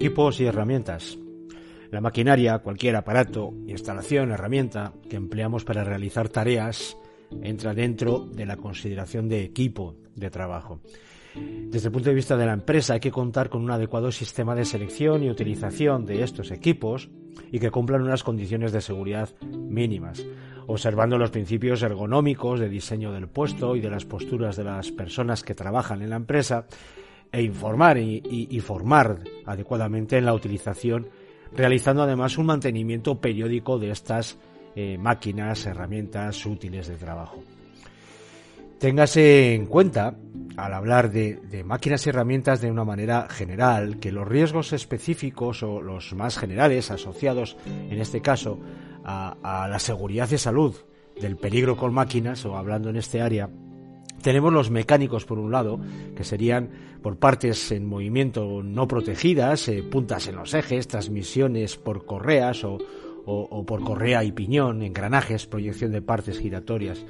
Equipos y herramientas. La maquinaria, cualquier aparato, instalación, herramienta que empleamos para realizar tareas entra dentro de la consideración de equipo de trabajo. Desde el punto de vista de la empresa hay que contar con un adecuado sistema de selección y utilización de estos equipos y que cumplan unas condiciones de seguridad mínimas, observando los principios ergonómicos de diseño del puesto y de las posturas de las personas que trabajan en la empresa e informar y, formar adecuadamente en la utilización, realizando además un mantenimiento periódico de estas eh, máquinas, herramientas útiles de trabajo. Téngase en cuenta, al hablar de, máquinas y herramientas de una manera general, que los riesgos específicos o los más generales asociados, en este caso, a, a la seguridad y salud del peligro con máquinas, o hablando en este área, tenemos los mecánicos por un lado, que serían por partes en movimiento no protegidas, eh, puntas en los ejes, transmisiones por correas o, por correa y piñón, engranajes, proyección de partes giratorias.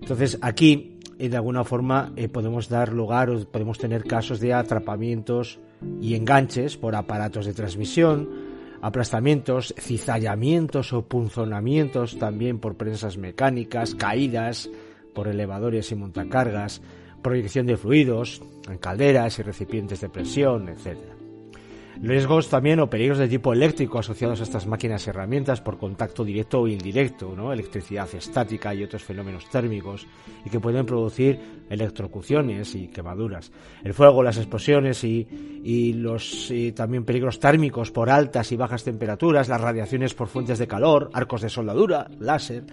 Entonces aquí, eh, de alguna forma, eh, podemos dar lugar o podemos tener casos de atrapamientos y enganches por aparatos de transmisión, aplastamientos, cizallamientos o punzonamientos también por prensas mecánicas, caídas, por elevadores y montacargas, proyección de fluidos en calderas y recipientes de presión, etc. Riesgos también o peligros de tipo eléctrico asociados a estas máquinas y herramientas por contacto directo o indirecto, ¿no? electricidad estática y otros fenómenos térmicos y que pueden producir electrocuciones y quemaduras. El fuego, las explosiones y, los también peligros térmicos por altas y bajas temperaturas, las radiaciones por fuentes de calor, arcos de soldadura, láser.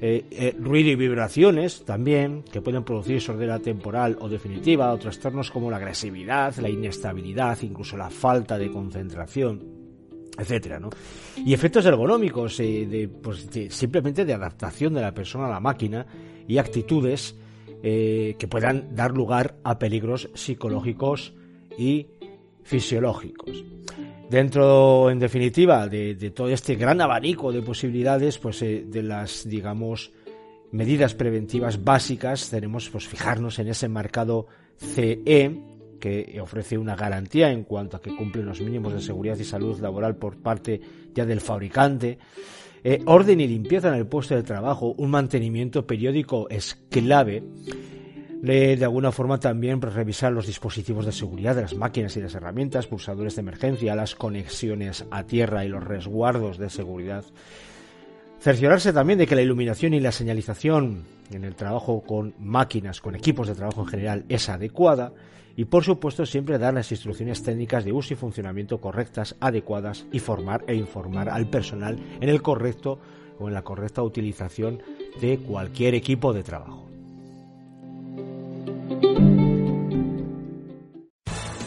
Eh, eh, ruido y vibraciones también, que pueden producir sordera temporal o definitiva, o trastornos como la agresividad, la inestabilidad, incluso la falta de concentración, etcétera, ¿no? Y efectos ergonómicos, eh, pues, de, simplemente de adaptación de la persona a la máquina y actitudes que puedan dar lugar a peligros psicológicos y fisiológicos. Dentro, en definitiva, de, todo este gran abanico de posibilidades, pues eh, de las, digamos, medidas preventivas básicas, tenemos pues fijarnos en ese marcado CE que ofrece una garantía en cuanto a que cumplen los mínimos de seguridad y salud laboral por parte ya del fabricante. Eh, orden y limpieza en el puesto de trabajo, un mantenimiento periódico es clave de alguna forma también pues, revisar los dispositivos de seguridad de las máquinas y las herramientas, pulsadores de emergencia, las conexiones a tierra y los resguardos de seguridad. Cerciorarse también de que la iluminación y la señalización en el trabajo con máquinas, con equipos de trabajo en general, es adecuada. Y por supuesto siempre dar las instrucciones técnicas de uso y funcionamiento correctas, adecuadas y formar e informar al personal en el correcto o en la correcta utilización de cualquier equipo de trabajo.